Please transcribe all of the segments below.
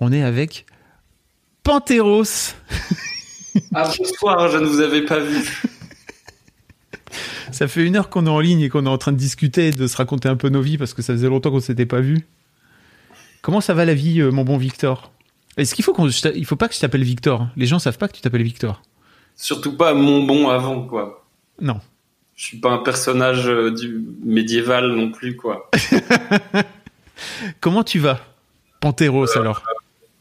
On est avec Panteros. Ah, bonsoir, je ne vous avais pas vu. Ça fait une heure qu'on est en ligne et qu'on est en train de discuter, de se raconter un peu nos vies parce que ça faisait longtemps qu'on s'était pas vu. Comment ça va la vie, euh, mon bon Victor? Est-ce qu'il faut qu'on, il faut pas que je t'appelle Victor Les gens savent pas que tu t'appelles Victor. Surtout pas mon bon avant, quoi. Non. Je suis pas un personnage euh, du médiéval non plus, quoi. Comment tu vas, Panteros alors?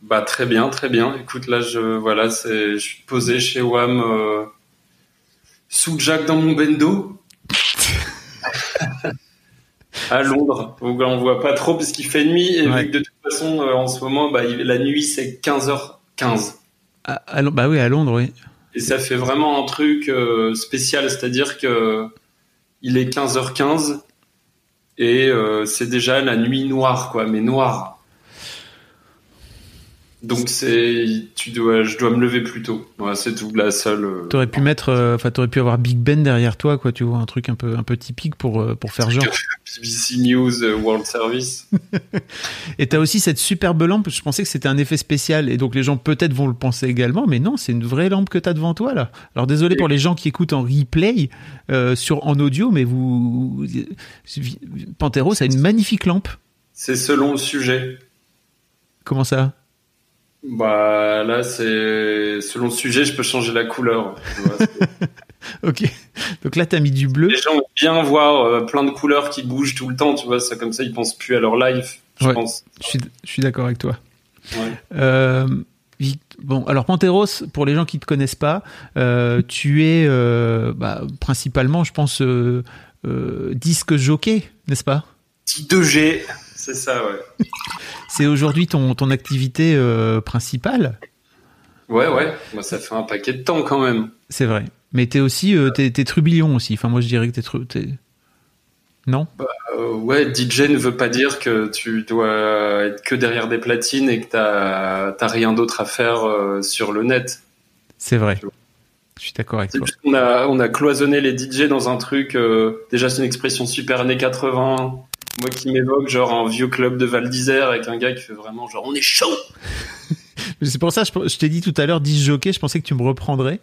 Bah très bien, très bien. Écoute, là, je voilà, c'est, je suis posé chez Wam euh, sous Jack dans mon bendo. à Londres, donc on voit pas trop parce qu'il fait nuit et Ouais. vu que de toute façon euh, en ce moment bah, la nuit c'est 15h15 à, Bah oui, à Londres, oui. et ça fait vraiment un truc euh, spécial, c'est-à-dire que il est 15h15 et c'est déjà la nuit noire quoi, mais noire. Donc c'est tu dois je dois me lever plus tôt. Voilà, c'est tout la seule euh, T'aurais pu mettre, euh, enfin, t'aurais pu avoir Big Ben derrière toi, quoi. Tu vois, un truc un peu, un peu typique pour euh, pour faire genre. BBC News euh, World Service. Et t'as aussi cette superbe lampe. Je pensais que c'était un effet spécial, et donc les gens peut-être vont le penser également, mais non, c'est une vraie lampe que t'as devant toi là. Alors désolé pour les gens qui écoutent en replay euh, sur en audio, mais vous, Pantero, ça a une magnifique lampe. C'est selon le sujet. Comment ça? Bah là c'est selon le sujet, je peux changer la couleur. Ok. Donc là, t'as mis du bleu. Les gens aiment bien voir euh, plein de couleurs qui bougent tout le temps, tu vois, ça comme ça ils pensent plus à leur live, je Ouais. pense. Je suis, je suis d'accord avec toi. Ouais. Euh, bon, alors Panteros, pour les gens qui te connaissent pas, euh, tu es bah, principalement, je pense, disque jockey, n'est-ce pas? Petit 2G, c'est ça, ouais. C'est aujourd'hui ton, ton activité euh, principale, Ouais, ouais, moi ça fait un paquet de temps quand même. c'est vrai. Mais t'es aussi, euh, t'es, t'es trubillon aussi. Enfin, moi je dirais que t'es, tru- t'es... non? Euh, ouais, DJ ne veut pas dire que tu dois être que derrière des platines et que t'as t'as rien d'autre à faire euh, sur le net. C'est vrai. Je suis d'accord avec C'est toi. qu'on a, on a cloisonné les DJ dans un truc, déjà c'est une expression super années 80, moi qui m'évoque genre un vieux club de Val d'Isère avec un gars qui fait vraiment genre on est chaud C'est pour ça, je, je t'ai dit tout à l'heure jockey. Je pensais que tu me reprendrais.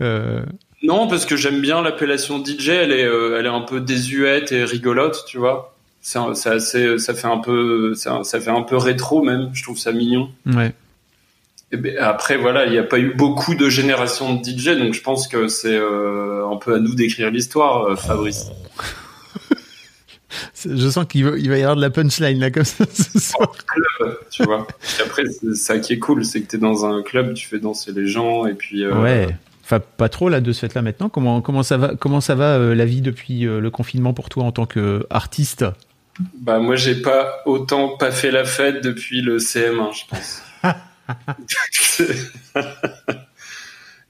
Euh, Non, parce que j'aime bien l'appellation DJ. Elle est, euh, elle est un peu désuète et rigolote, tu vois. C'est assez, ça fait un peu, ça fait un peu rétro même. Je trouve ça mignon. ouais. Et ben, après, voilà, il n'y a pas eu beaucoup de générations de DJ, donc je pense que c'est euh, un peu à nous d'écrire l'histoire, Fabrice. Je sens qu'il va, il va y avoir de la punchline là comme ça ce soir. Club, tu vois. Et après, c'est ça qui est cool, c'est que t'es dans un club, tu fais danser les gens, et puis. euh, Ouais. Enfin, pas trop là de ce fait-là maintenant. Comment comment ça va comment ça va euh, la vie depuis euh, le confinement pour toi en tant qu'artiste Bah moi j'ai pas autant pas fait la fête depuis le CM1 je pense.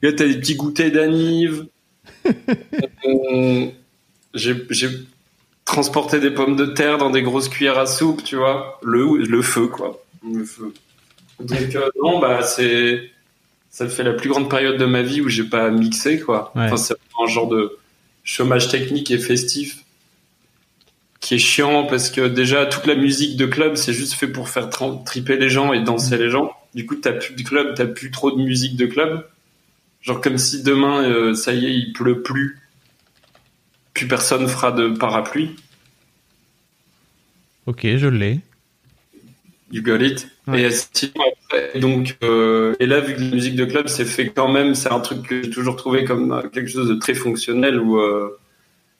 Là t'as des petits goûters d'anive. Euh, j'ai j'ai transporté des pommes de terre dans des grosses cuillères à soupe, tu vois. Le le feu quoi. Le feu. Donc euh, non bah c'est ça fait la plus grande période de ma vie où j'ai pas mixé quoi. Ouais. Enfin c'est un genre de chômage technique et festif qui est chiant parce que déjà toute la musique de club c'est juste fait pour faire triper les gens et danser les gens. Du coup t'as plus de club, t'as plus trop de musique de club. Genre comme si demain euh, ça y est il pleut plus, plus personne fera de parapluie. Ok, je l'ai. You got it. Ouais. Et sinon, après, donc, euh, et là, vu que la musique de club, c'est fait quand même, c'est un truc que j'ai toujours trouvé comme euh, quelque chose de très fonctionnel où euh,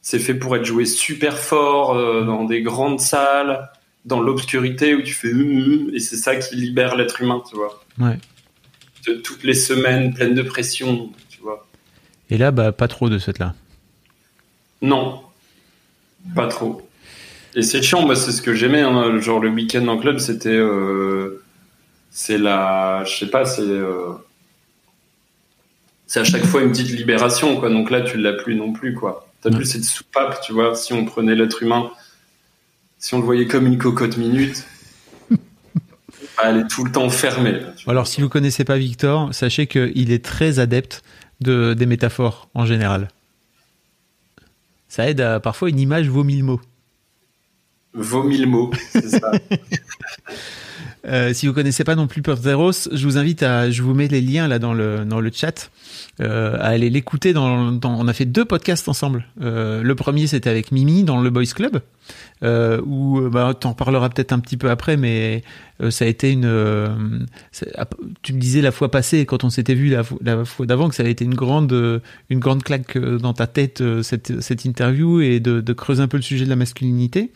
c'est fait pour être joué super fort euh, dans des grandes salles, dans l'obscurité où tu fais hum, hum, et c'est ça qui libère l'être humain, tu vois. Ouais. De toutes les semaines pleines de pression, tu vois. Et là, bah pas trop de ce fait-là. Non, pas trop. Et c'est chiant, moi, c'est ce que j'aimais. Hein. Genre, le week-end en club, c'était. Euh, c'est la. Je sais pas, c'est. Euh, c'est à chaque fois une petite libération, quoi. Donc là, tu l'as plus non plus, quoi. T'as plus cette soupape, tu vois. Si on prenait l'être humain, si on le voyait comme une cocotte minute, elle est tout le temps fermée. Alors, si vous connaissez pas Victor, sachez qu'il est très adepte de, des métaphores en général. Ça aide à parfois une image vaut mille mots. Vaut mille mots, c'est ça. Euh, si vous connaissez pas non plus Porteros, je vous invite à, je vous mets les liens là dans le dans le chat, euh, à aller l'écouter. Dans, on a fait deux podcasts ensemble. Euh, le premier c'était avec Mimi dans le Boys Club, où bah, t'en parleras peut-être un petit peu après, mais ça a été une. Euh, tu me disais la fois passée quand on s'était vu la, fois d'avant que ça a été une grande une grande claque dans ta tête cette cette interview et de, de creuser un peu le sujet de la masculinité.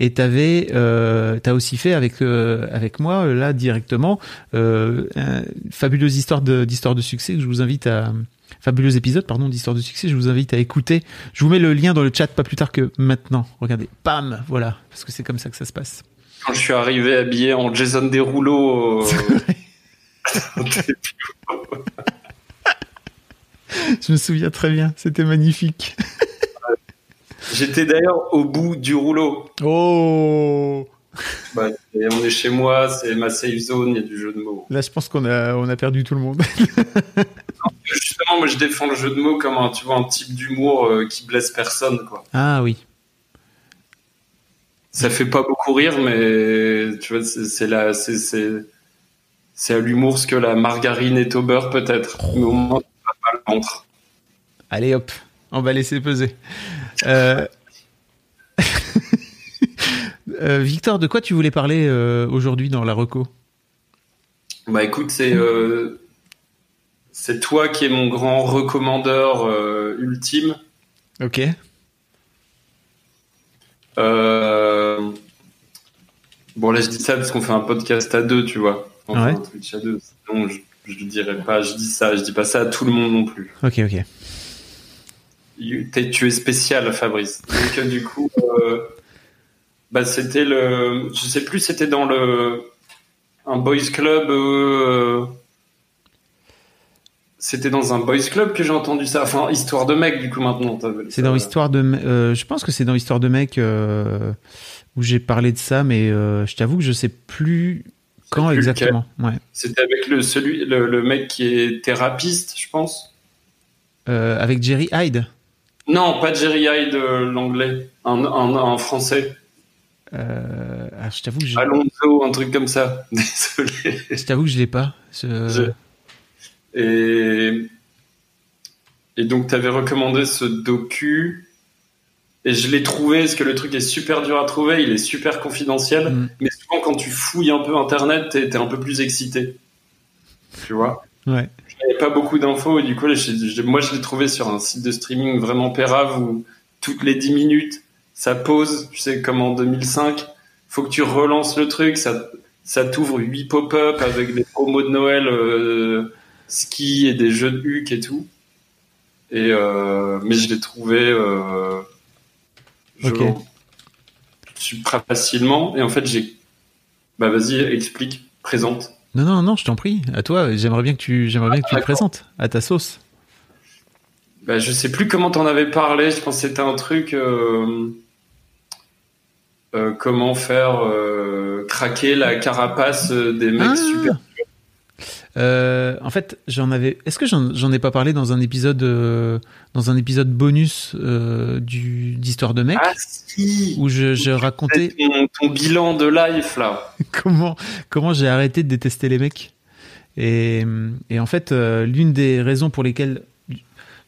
Et t'avais, euh, t'as aussi fait avec avec moi là directement euh, une fabuleuse histoire de d'histoire de succès que je vous invite à fabuleux épisode pardon d'histoire de succès. Je vous invite à écouter. Je vous mets le lien dans le chat pas plus tard que maintenant. Regardez, pam, voilà, parce que c'est comme ça que ça se passe. Quand je suis arrivé habillé en Jason Derulo. Euh... je me souviens très bien. C'était magnifique. J'étais d'ailleurs au bout du rouleau. Oh. Bah, on est chez moi, c'est ma safe zone, il y a du jeu de mots. Là, je pense qu'on a, on a perdu tout le monde. Justement, moi, je défends le jeu de mots comme un, tu vois, un type d'humour euh, qui blesse personne, quoi. Ah oui. Ça fait pas beaucoup rire, mais tu vois, c'est la, c'est, c'est, à l'humour ce que la margarine est au beurre, peut-être. Mais au moins, pas le ventre. Allez, hop, on va laisser peser. Euh... Euh, Victor, de quoi tu voulais parler euh, aujourd'hui dans la reco? Bah écoute, c'est c'est toi qui es mon grand recommandeur ultime. Ok. Bon là je dis ça parce qu'on fait un podcast à deux, tu vois. Enfin, ouais. un Twitch à deux. Sinon je, je dirais pas, je dis ça, je dis pas ça à tout le monde non plus. Ok, ok. Es, tu es spécial, Fabrice. Donc du coup. Bah, c'était le, je sais plus, c'était dans le un boys club. Euh... C'était dans un boys club que j'ai entendu ça. Enfin, histoire de mec, du coup maintenant. C'est dans histoire de, euh, je pense que c'est dans histoire de mec euh, où j'ai parlé de ça, mais euh, je t'avoue que je sais plus quand plus exactement. Ouais. C'était avec le celui, le, le, mec qui est thérapeute, je pense. Euh, avec Jerry Hyde. Non, pas Jerry Hyde, l'anglais, un, un, un français. Euh, ah, je t'avoue que je... Alonso, un truc comme ça. Désolé. Je t'avoue que je l'ai pas. Je... Je... Et et donc tu avais recommandé ce docu et je l'ai trouvé parce que le truc est super dur à trouver, il est super confidentiel, mm. mais souvent quand tu fouilles un peu internet, t'es es un peu plus excité. Tu vois? Ouais. J'avais pas beaucoup d'infos et du coup, moi je l'ai trouvé sur un site de streaming vraiment pérave où toutes les 10 minutes ça pose, tu sais, comme en 2005, faut que tu relances le truc, ça, ça t'ouvre huit pop-up avec des promos de Noël, euh, ski et des jeux de huc et tout. Et euh, mais je l'ai trouvé euh, okay. super facilement. Et en fait, j'ai. Bah vas-y, explique, présente. Non, non, non, je t'en prie. À toi, j'aimerais bien que tu, j'aimerais bien que tu te présentes à ta sauce. Bah, je sais plus comment t'en avais parlé. Je pense que c'était un truc. Euh... Euh, comment faire euh, craquer la carapace des mecs ah. super euh, en fait, j'en avais. Est-ce que j'en ai pas parlé dans un épisode, euh, dans un épisode bonus euh, du d'histoire de mec ah, si. où je, je racontais ton, ton, bilan de life là. comment comment j'ai arrêté de détester les mecs et, et en fait l'une des raisons pour lesquelles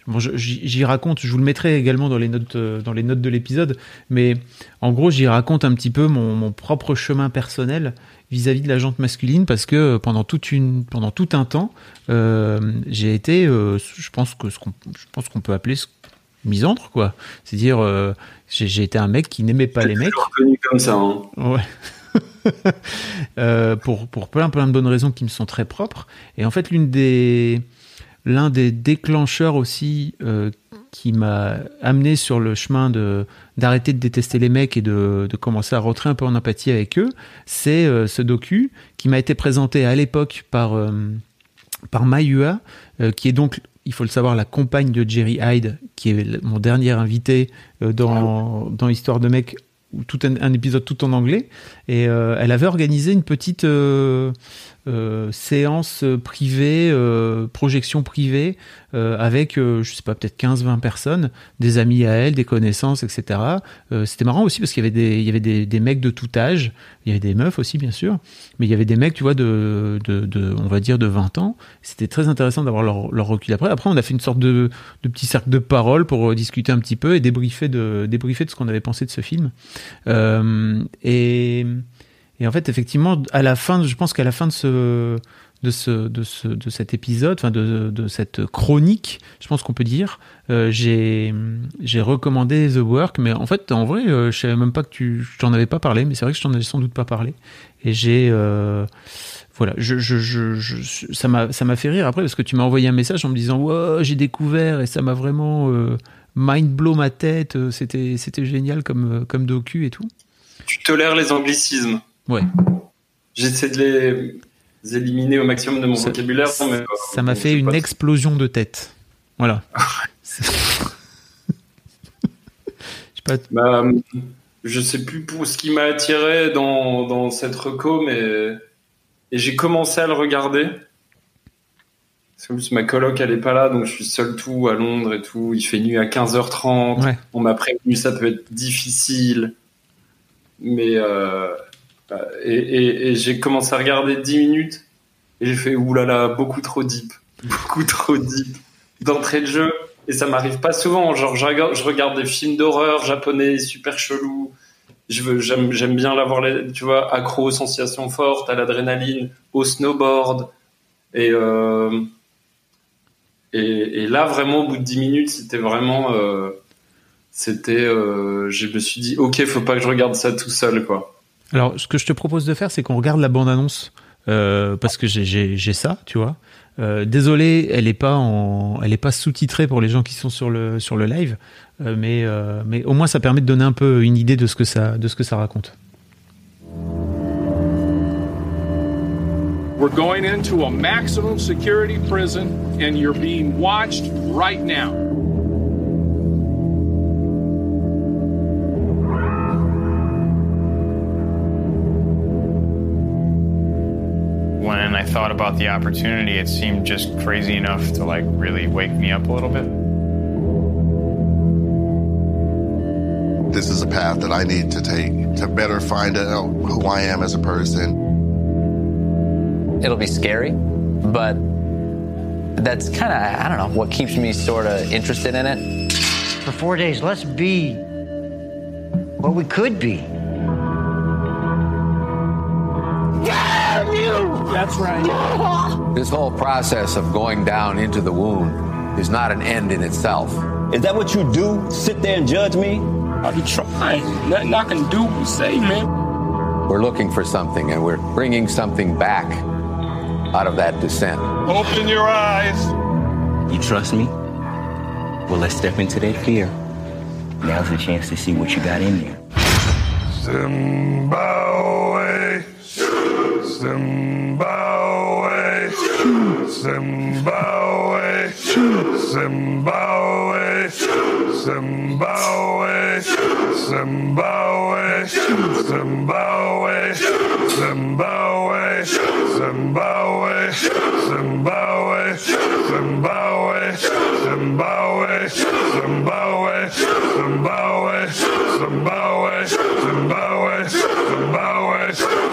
Bon, j'y raconte, je vous le mettrai également dans les notes, dans les notes de l'épisode, mais en gros, j'y raconte un petit peu mon, mon propre chemin personnel vis-à-vis -vis de la jante masculine parce que pendant toute une, pendant tout un temps, euh, j'ai été, euh, je pense que ce qu'on, je pense qu'on peut appeler misandre, quoi. C'est-à-dire, euh, j'ai été un mec qui n'aimait pas les mecs. reconnu comme ça. Hein. Ouais. euh, pour pour plein plein de bonnes raisons qui me sont très propres. Et en fait, l'une des l'un des déclencheurs aussi euh, qui m'a amené sur le chemin de d'arrêter de détester les mecs et de, de, commencer à rentrer un peu en empathie avec eux, c'est euh, ce docu qui m'a été présenté à l'époque par euh, par Mayua, euh, qui est donc il faut le savoir, la compagne de Jerry Hyde, qui est mon dernier invité dans, dans Histoire de mec, tout un, un, épisode tout en anglais. Et elle avait organisé une petite euh, séance privée, euh, projection privée, euh, avec, je sais pas, peut-être 15-20 personnes, des amis à elle, des connaissances, etc. C'était marrant aussi parce qu'il y avait, des, il y avait des, mecs de tout âge, il y avait des meufs aussi, bien sûr, mais il y avait des mecs, tu vois, de, de, on va dire, de 20 ans. C'était très intéressant d'avoir leur, leur, recul après. Après, on a fait une sorte de, de petit cercle de parole pour discuter un petit peu et débriefer de, débriefer de ce qu'on avait pensé de ce film. et et en fait, effectivement, à la fin, je pense qu'à la fin de ce, de ce, de ce, de cet épisode, enfin de, cette chronique, je pense qu'on peut dire, euh, j'ai, j'ai recommandé The Work, mais en fait, en vrai, euh, je savais même pas que tu, je t'en avais pas parlé, mais c'est vrai que je t'en avais sans doute pas parlé. Et j'ai, euh, voilà, ça m'a, ça m'a fait rire après parce que tu m'as envoyé un message en me disant, wow, j'ai découvert et ça m'a vraiment euh, mind blow ma tête. C'était, c'était génial comme, comme docu et tout. Tu tolères les anglicismes. Ouais. J'essaie de les éliminer au maximum de mon vocabulaire. Mais, ça m'a fait une explosion de tête. Voilà. je, pas... bah, je sais plus pour ce qui m'a attiré dans, dans, cette reco, mais et j'ai commencé à le regarder. Parce plus, ma coloc, elle est pas là, donc je suis seul tout à Londres et tout. Il fait nuit à 15h30. On m'a prévenu, ça peut être difficile. Mais euh, et, j'ai commencé à regarder 10 minutes et j'ai fait oulala, beaucoup trop deep, beaucoup trop deep d'entrée de jeu. Et ça m'arrive pas souvent. Genre, je regarde, des films d'horreur japonais super chelous. J'aime, bien l'avoir, tu vois, accro aux sensations fortes, à l'adrénaline, au snowboard. Et, euh, là, vraiment, au bout de 10 minutes, c'était vraiment, euh, c'était, euh, je me suis dit, ok, faut pas que je regarde ça tout seul, quoi. Alors, ce que je te propose de faire, c'est qu'on regarde la bande-annonce euh, parce que j'ai ça, tu vois. Euh, désolé, elle est pas pas sous-titrée pour les gens qui sont sur le sur le live, euh, mais mais au moins ça permet de donner un peu une idée de ce que ça de ce que ça raconte. We're going into a maximum security prison and you're being watched right now. Thought about the opportunity, it seemed just crazy enough to like really wake me up a little bit. This is a path that I need to take to better find out who I am as a person. It'll be scary, but that's kind of, I don't know, what keeps me sort of interested in it. For four days, let's be what we could be. That's right. This whole process of going down into the wound is not an end in itself. Is that what you do? Sit there and judge me? I be trying. Nothing I can do but say, man. We're looking for something, and we're bringing something back out of that descent. Open your eyes. You trust me? Well, let's step into that fear. Now's the chance to see what you got in there. Zimbabwe. Zimbabwe, Zimbabwe, Zimbabwe, Zimbabwe, Zimbabwe, Zimbabwe, Zimbabwe, Zimbabwe, Zimbabwe, Zimbabwe, Zimbabwe, Zimbabwe, Zimbabwe, Zimbabwe, Zimbabwe, Zimbabwe,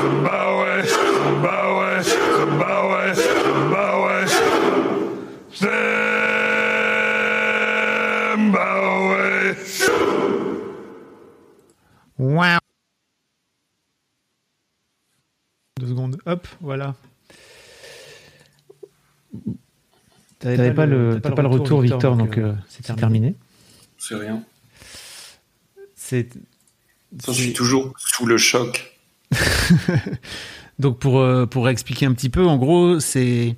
Zimbabwe, Zimbabwe, Zimbabwe, Zimbabwe, Zimbabwe. Wow. Deux secondes. Hop, voilà. T'avais pas, le, pas, pas le retour, Victor, donc euh, c'est terminé. C'est rien. C'est. Je suis toujours sous le choc. donc pour euh, pour expliquer un petit peu, en gros, c'est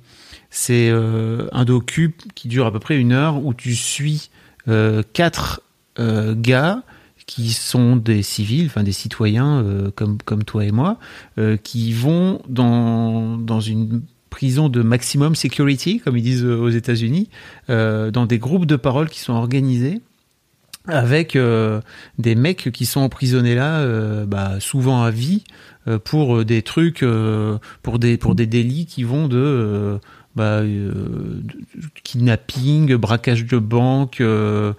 c'est euh, un docu qui dure à peu près une heure où tu suis euh, quatre gars qui sont des civils, enfin des citoyens comme comme toi et moi, qui vont dans dans une prison de maximum security, comme ils disent aux États-Unis, dans des groupes de parole qui sont organisés avec euh, des mecs qui sont emprisonnés là, euh, bah, souvent à vie, euh, pour des trucs, euh, pour des pour des délits qui vont de euh, bah, euh, de- kidnapping, braquage de banque, euh,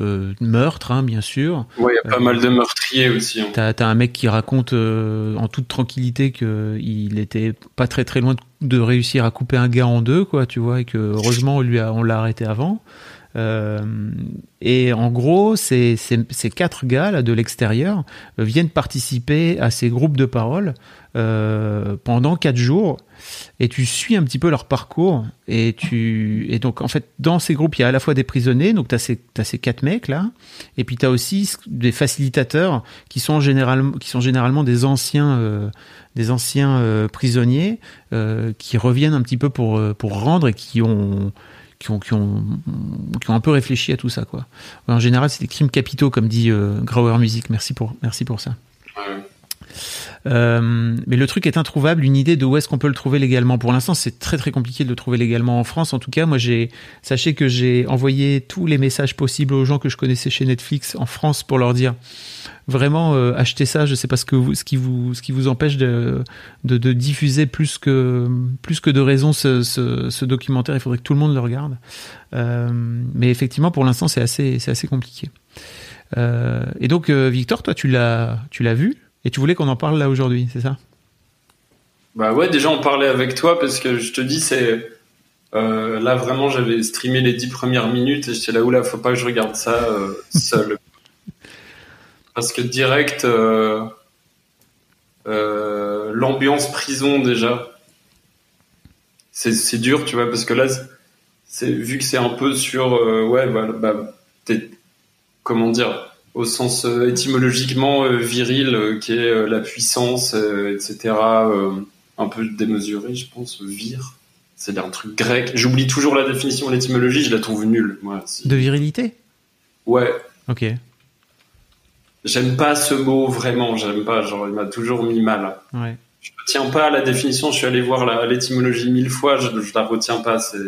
euh, meurtre, hein, bien sûr. Ouais, il y a pas mal de meurtriers aussi. hein. T'as as un mec qui raconte euh, en toute tranquillité qu'il était pas très très loin de, de réussir à couper un gars en deux, quoi, tu vois, et que heureusement on lui a, on l'a arrêté avant. Euh, et en gros, ces, quatre gars là de l'extérieur euh, viennent participer à ces groupes de parole euh, pendant quatre jours. Et tu suis un petit peu leur parcours. Et tu et donc en fait dans ces groupes il y a à la fois des prisonniers donc tu as ces t'as ces quatre mecs là. Et puis tu as aussi des facilitateurs qui sont généralement qui sont généralement des anciens des anciens prisonniers qui reviennent un petit peu pour pour rendre et qui ont qui ont, qui ont, qui ont un peu réfléchi à tout ça, quoi. En général, c'est des crimes capitaux, comme dit euh, Grauer Music. Merci pour, merci pour ça. Euh, mais le truc est introuvable. Une idée de où est-ce qu'on peut le trouver légalement. Pour l'instant, c'est très très compliqué de le trouver légalement en France. En tout cas, moi, j'ai sachez que j'ai envoyé tous les messages possibles aux gens que je connaissais chez Netflix en France pour leur dire vraiment euh, achetez ça. Je sais pas ce que vous, ce qui vous, ce qui vous empêche de, de, de diffuser plus que plus que de raison ce, ce, ce documentaire. Il faudrait que tout le monde le regarde. Euh, mais effectivement, pour l'instant, c'est assez c'est assez compliqué. Euh, et donc, euh, Victor, toi, tu l'as tu l'as vu? Et tu voulais qu'on en parle là aujourd'hui, c'est ça? Bah ouais, déjà on parlait avec toi parce que je te dis, c'est. euh, là vraiment, j'avais streamé les dix premières minutes et j'étais là, oula, faut pas que je regarde ça euh, seul. parce que direct, euh, l'ambiance prison déjà, c'est dur, tu vois, parce que là, c'est- vu que c'est un peu sur. ouais, voilà, bah, t'es- comment dire au sens euh, étymologiquement euh, viril, euh, qui est la puissance, etc. un peu démesuré, je pense, vir. C'est un truc grec. J'oublie toujours la définition l'étymologie, je la trouve nulle. Moi, De virilité? Ouais, Ok. j'aime pas ce mot vraiment, j'aime pas. Genre, il m'a toujours mis mal. Ouais. Je ne tiens pas à la définition, je suis allé voir l'étymologie mille fois, je, je la retiens pas. C'est,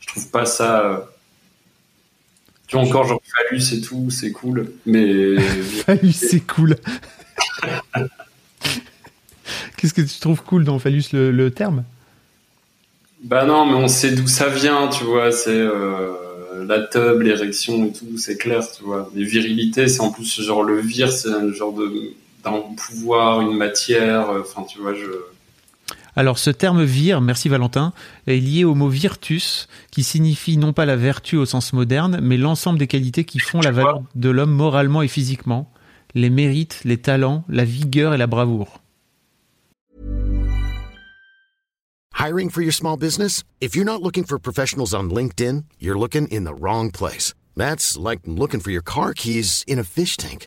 je trouve pas ça. Tu vois encore genre phallus et tout, c'est cool, mais Phallus, c'est cool. Qu'est-ce que tu trouves cool dans Phallus, le, le terme? Bah non, mais on sait d'où ça vient, tu vois. C'est euh, la tub, l'érection et tout, c'est clair, tu vois. Les virilités, c'est en plus genre le vir, c'est un genre de d'un pouvoir, une matière. euh, Enfin, tu vois, je. Alors, ce terme vir, merci Valentin, est lié au mot virtus, qui signifie non pas la vertu au sens moderne, mais l'ensemble des qualités qui font la valeur de l'homme moralement et physiquement, les mérites, les talents, la vigueur et la bravoure. Hiring for your small business? If you're not looking for professionals on LinkedIn, you're looking in the wrong place. That's like looking for your car keys in a fish tank.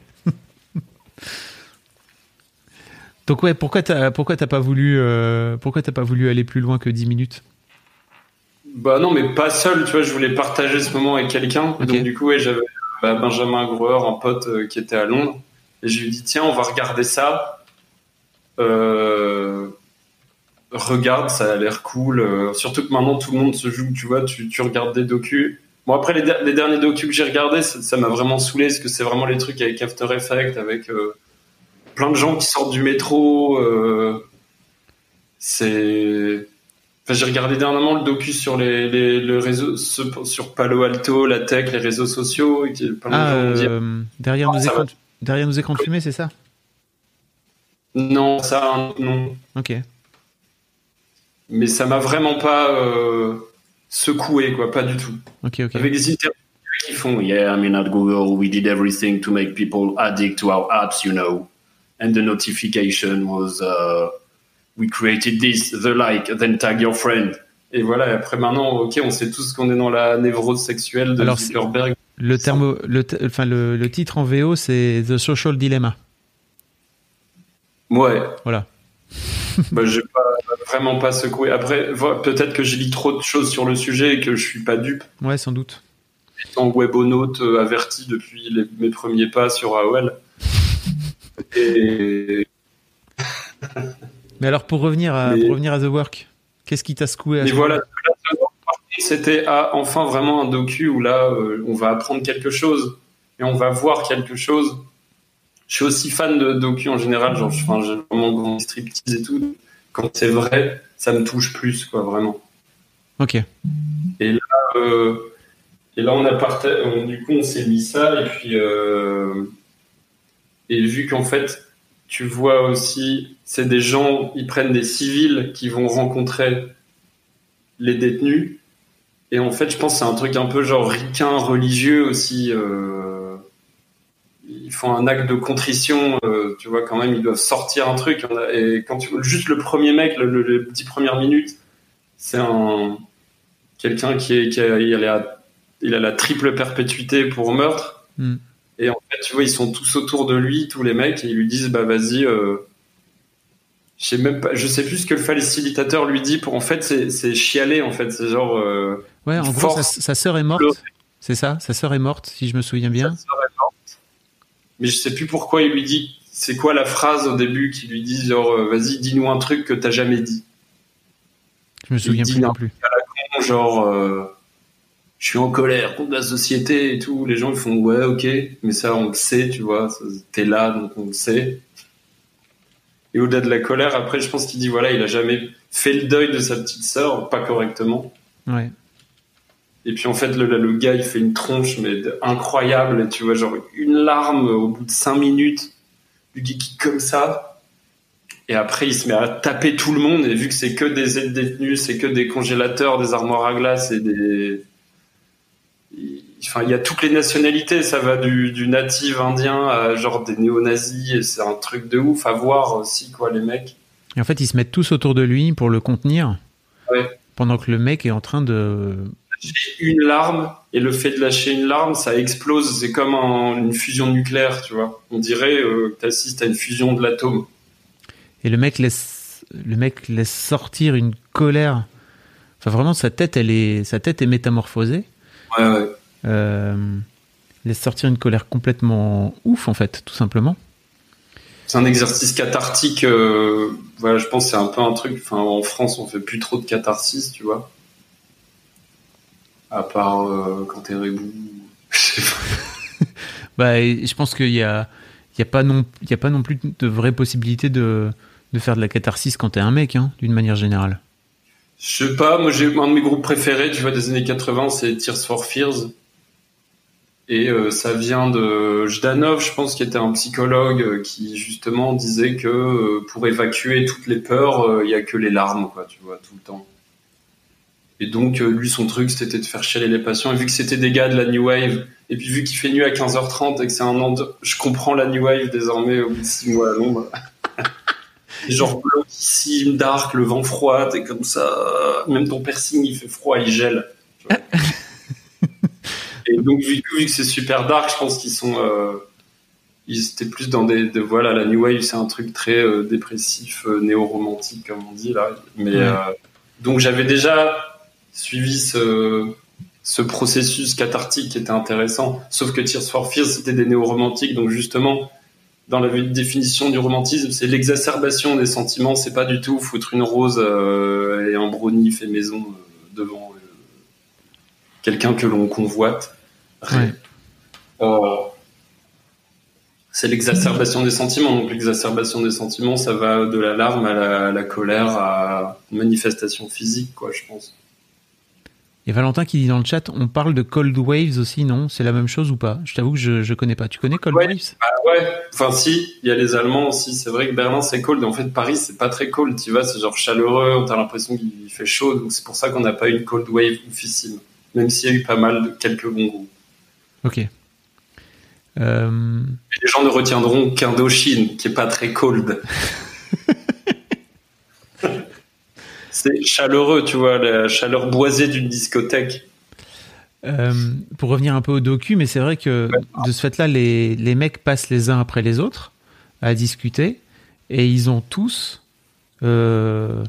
Donc ouais, pourquoi t'as pourquoi t'as pas voulu euh, pourquoi t'as pas voulu aller plus loin que 10 minutes? Bah non, mais pas seul, tu vois, je voulais partager ce moment avec quelqu'un. Donc du coup, ouais, j'avais bah, Benjamin Groer, un pote euh, qui était à Londres. Et je lui ai dit, tiens, on va regarder ça. Euh, regarde, ça a l'air cool. Euh, surtout que maintenant, tout le monde se joue, tu vois, tu, tu regardes des docus. Bon après les, les derniers docus que j'ai regardés, ça ça m'a vraiment saoulé parce que c'est vraiment les trucs avec After Effects, avec euh, plein de gens qui sortent du métro. euh, c'est. Enfin, j'ai regardé dernièrement le docu sur les, les le réseau sur Palo Alto, la tech, les réseaux sociaux. Et plein de Ah, gens dit, euh, derrière, Ah, nos écrans, derrière nos écrans de fumée, c'est ça? Non, ça non. Ok. Mais ça m'a vraiment pas euh, secoué quoi, pas du tout. Ok, ok. Avec des interviews qui font Yeah, I mean, at Google, we did everything to make people addict to our apps, you know. And the notification was uh, We created this, the like, then tag your friend. Et voilà, après maintenant, ok, on sait tous qu'on est dans la névrose sexuelle de Alors, Zuckerberg. Le, terme, le, enfin, le, le titre en VO, c'est The Social Dilemma. Ouais, Voilà. bah, j'ai pas, vraiment pas secoué. Après, peut-être que j'ai lis trop de choses sur le sujet et que je suis pas dupe. Ouais, sans doute. étant webonaute euh, averti depuis les- mes premiers pas sur AOL. Et Mais alors, pour revenir à, pour revenir à The Work, qu'est-ce qui t'a secoué à Mais voilà, c'était ah, enfin vraiment un docu où là, euh, on va apprendre quelque chose et on va voir quelque chose. Je suis aussi fan de docu en général, genre, j'ai vraiment grand striptease et tout. Quand c'est vrai, ça me touche plus, quoi, vraiment. Ok. Et là, euh, et là on a partagé, du coup, on s'est mis ça et puis euh, et vu qu'en fait, tu vois aussi, c'est des gens, ils prennent des civils qui vont rencontrer les détenus. Et en fait, je pense que c'est un truc un peu genre ricain, religieux aussi. euh, ils font un acte de contrition, euh, tu vois, quand même, ils doivent sortir un truc. Et quand juste le premier mec, le, le- les dix premières minutes, c'est un quelqu'un qui est, a, il a, la- il a la triple perpétuité pour meurtre. Hmm. Et en fait, tu vois, ils sont tous autour de lui, tous les mecs, et ils lui disent, bah vas-y. Euh, je sais même pas, je sais plus ce que le facilitateur lui dit. Pour en fait, c'est chialer. En fait, c'est genre. euh, Ouais, en gros, sa, sœur est morte. C'est ça Sa sœur est morte, si je me souviens bien. sa sœur est morte. Mais je sais plus pourquoi il lui dit. C'est quoi la phrase au début qui lui dit genre, euh, vas-y, dis-nous un truc que t'as jamais dit. Je me souviens plus non plus. truc à la con, genre, euh, je suis en colère contre la société et tout. Les gens ils font ouais, ok, mais ça on le sait, tu vois. T'es là, donc on le sait. Et au-delà de la colère, après, je pense qu'il dit voilà, il a jamais fait le deuil de sa petite sœur, pas correctement. Ouais. Et puis en fait, le, le gars, il fait une tronche, mais incroyable. Tu vois, genre une larme au bout de cinq minutes du qui comme ça. Et après, il se met à taper tout le monde. Et vu que c'est que des aides détenus, c'est que des congélateurs, des armoires à glace et des. Il- Enfin, il y a toutes les nationalités. Ça va du, du natif indien à genre des néo-nazis. C'est un truc de ouf à voir aussi, quoi, les mecs. Et en fait, ils se mettent tous autour de lui pour le contenir, Ouais. pendant que le mec est en train de. lâcher une larme et le fait de lâcher une larme, ça explose. C'est comme un- une fusion nucléaire, tu vois. On dirait euh, que tu assistes à une fusion de l'atome. Et le mec laisse, le mec laisse sortir une colère. Enfin, vraiment, sa tête, elle est, sa tête est métamorphosée. Ouais, ouais. Euh, laisse sortir une colère complètement ouf, en fait, tout simplement. C'est un exercice cathartique. euh, voilà, je pense c'est un peu un truc. Enfin, en France, on fait plus trop de catharsis, tu vois. À part euh, quand t'es rebou. Bah, je pense qu'il y a, il y a pas non, il y a pas non plus de vraie possibilité de, de faire de la catharsis quand t'es un mec, hein, d'une manière générale. Je sais pas, moi j'ai un de mes groupes préférés, tu vois, des années 80, c'est Tears for Fears. Et euh, ça vient de Jdanov, je pense, qui était un psychologue euh, qui justement disait que euh, pour évacuer toutes les peurs, euh, il y a que les larmes, quoi, tu vois, tout le temps. Et donc euh, lui, son truc, c'était de faire chialer les patients. Et vu que c'était des gars de la New Wave, et puis vu qu'il fait nuit à 15h30 et que c'est un an de... Je comprends la New Wave désormais au bout de 6 mois à Londres. Et genre blanchissime, dark, le vent froid, t'es comme ça. Même ton piercing, il fait froid, il gèle. Et donc, vu, que- vu que c'est super dark, je pense qu'ils sont. euh, ils étaient plus dans des. de- voilà, la New Wave, c'est un truc très euh, dépressif, euh, néo-romantique, comme on dit là. Mais. Ouais. euh, donc, j'avais déjà suivi ce, ce processus cathartique qui était intéressant. Sauf que Tears for Fears, c'était des néo-romantiques. Donc, justement, dans la définition du romantisme, c'est l'exacerbation des sentiments. C'est pas du tout foutre une rose et un brownie fait maison devant. quelqu'un que l'on convoite. Ouais. Euh, c'est l'exacerbation des sentiments. Donc l'exacerbation des sentiments, ça va de la larme à la, à la colère, à une manifestation physique, quoi, je pense. Et Valentin qui dit dans le chat, on parle de cold waves aussi, non? C'est la même chose ou pas? Je t'avoue que je, je connais pas. Tu connais cold Ouais, waves? Bah ouais. Enfin si, il y a les Allemands aussi. C'est vrai que Berlin c'est cold. En fait, Paris c'est pas très cold. Tu vois, c'est genre chaleureux. T'as l'impression qu'il fait chaud. Donc c'est pour ça qu'on n'a pas eu une cold wave officielle. Même s'il y a eu pas mal de quelques bons goûts. Ok. Euh, les gens ne retiendront qu'Indochine, qui est pas très cold. c'est chaleureux, tu vois, la chaleur boisée d'une discothèque. euh, pour revenir un peu au docu, mais c'est vrai que de ce fait-là, les, les mecs passent les uns après les autres à discuter et ils ont tous euh,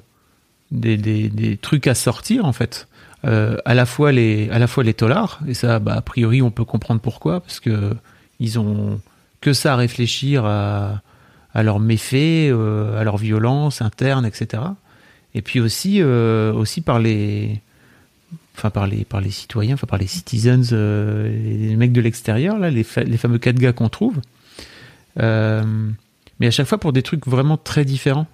des, des, des trucs à sortir en fait. Euh, à la fois les à la fois les tolards et ça bah, a priori on peut comprendre pourquoi parce que ils ont que ça à réfléchir à, à leurs méfaits euh, à leur violence interne etc et puis aussi euh, aussi par les enfin par les par les citoyens enfin par les citizens les mecs de l'extérieur là les, les fameux quatre gars qu'on trouve mais à chaque fois pour des trucs vraiment très différents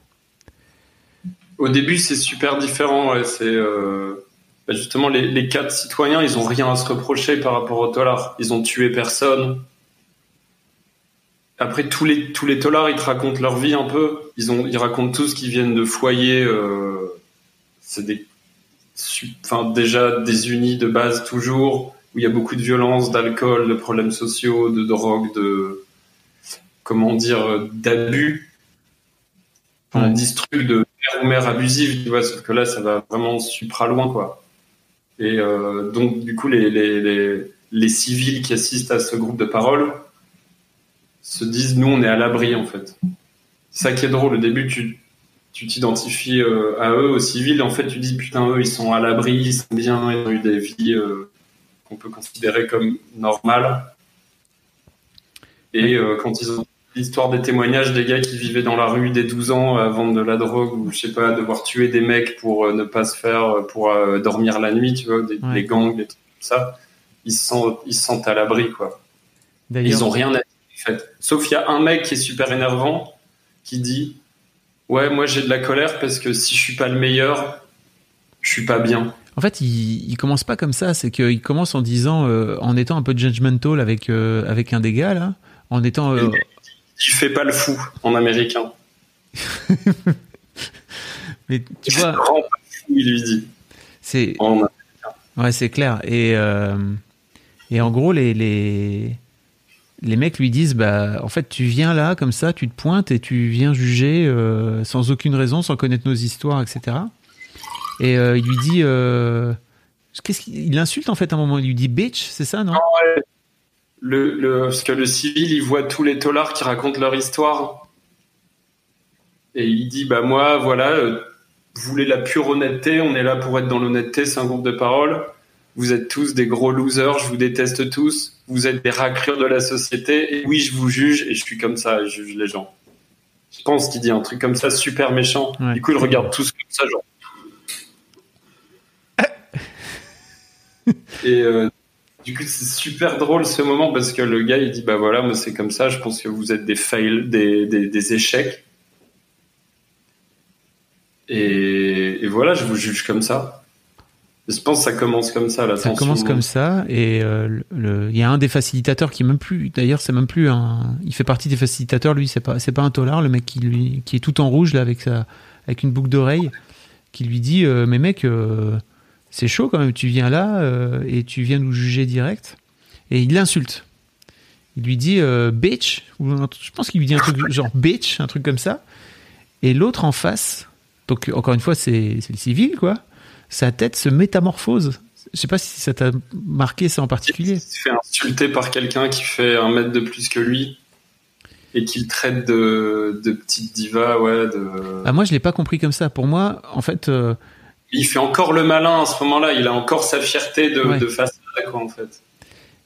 Au début, c'est super différent. ouais, C'est bah, justement les, les quatre citoyens, ils ont rien à se reprocher par rapport aux tolards. Ils ont tué personne. Après, tous les tous les ils te racontent leur vie un peu. Ils ont, ils racontent tous qu'ils viennent de foyers. euh, c'est des, enfin déjà désunis de base toujours, où il y a beaucoup de violence, d'alcool, de problèmes sociaux, de drogue, de comment dire, euh, d'abus. On dit ce truc de mère ou mère abusive, tu vois, sauf que là, ça va vraiment supra loin, quoi. Et euh, donc, du coup, les, les, les, les civils qui assistent à ce groupe de parole se disent, nous, on est à l'abri, en fait. Ça qui est drôle. Au début, tu tu t'identifies euh, à eux, aux civils, en fait, tu dis, putain, eux, ils sont à l'abri, ils sont bien, ils ont eu des vies euh, qu'on peut considérer comme normales. Et quand ils ont l'histoire des témoignages des gars qui vivaient dans la rue dès 12 ans à vendre de la drogue ou je sais pas devoir tuer des mecs pour euh, ne pas se faire euh, pour euh, dormir la nuit tu vois des, Ouais. les gangs des trucs comme ça ils se sentent ils se sentent à l'abri quoi ils ont rien à dire en fait sauf il y a un mec qui est super énervant qui dit ouais moi j'ai de la colère parce que si je suis pas le meilleur je suis pas bien En fait, il, il commence pas comme ça. C'est qu'il commence en disant, euh, en étant un peu judgmental avec euh, avec un des gars là, en étant. euh, il fait pas le fou en américain mais tu vois, rend pas fou il lui dit c'est. En- Ouais, c'est clair. Et euh, et en gros, les les les mecs lui disent, bah, en fait, tu viens là comme ça, tu te pointes et tu viens juger euh, sans aucune raison, sans connaître nos histoires, etc. Et euh, il lui dit, qu'est-ce qu'il il l'insulte en fait à un moment. Il lui dit bitch, c'est ça, non? Le, le, parce que le civil, il voit tous les tolards qui racontent leur histoire. Et il dit, bah moi, voilà, euh, vous voulez la pure honnêteté, on est là pour être dans l'honnêteté, c'est un groupe de parole. Vous êtes tous des gros losers, je vous déteste tous. Vous êtes des raclures de la société. Et oui, je vous juge, et je suis comme ça, je juge les gens. Je pense qu'il dit un truc comme ça, super méchant. Du coup, ils regardent tous comme ça, genre. Et euh, du coup, c'est super drôle ce moment parce que le gars, il dit Bah voilà, moi c'est comme ça, je pense que vous êtes des fails, des, des, des échecs. Et, et voilà, je vous juge comme ça. Je pense que ça commence comme ça, la Ça commence comme ça et euh, il y a un des facilitateurs qui est même plus d'ailleurs c'est même plus un il fait partie des facilitateurs lui c'est pas c'est pas un tolard le mec qui lui qui est tout en rouge là avec sa avec une boucle d'oreille qui lui dit euh, mais mec euh, c'est chaud quand même tu viens là euh, et tu viens nous juger direct et il l'insulte il lui dit euh, bitch ou je pense qu'il lui dit un truc genre bitch un truc comme ça et l'autre en face donc encore une fois c'est c'est le civil quoi sa tête se métamorphose. Je sais pas si ça t'a marqué ça en particulier. Il se fait insulter par quelqu'un qui fait un mètre de plus que lui et qu'il traite de, de petite diva, ouais. De... Ah, moi, je l'ai pas compris comme ça. Pour moi, en fait, euh, Il fait encore le malin à ce moment-là, il a encore sa fierté de, Ouais. de face à quoi, en fait.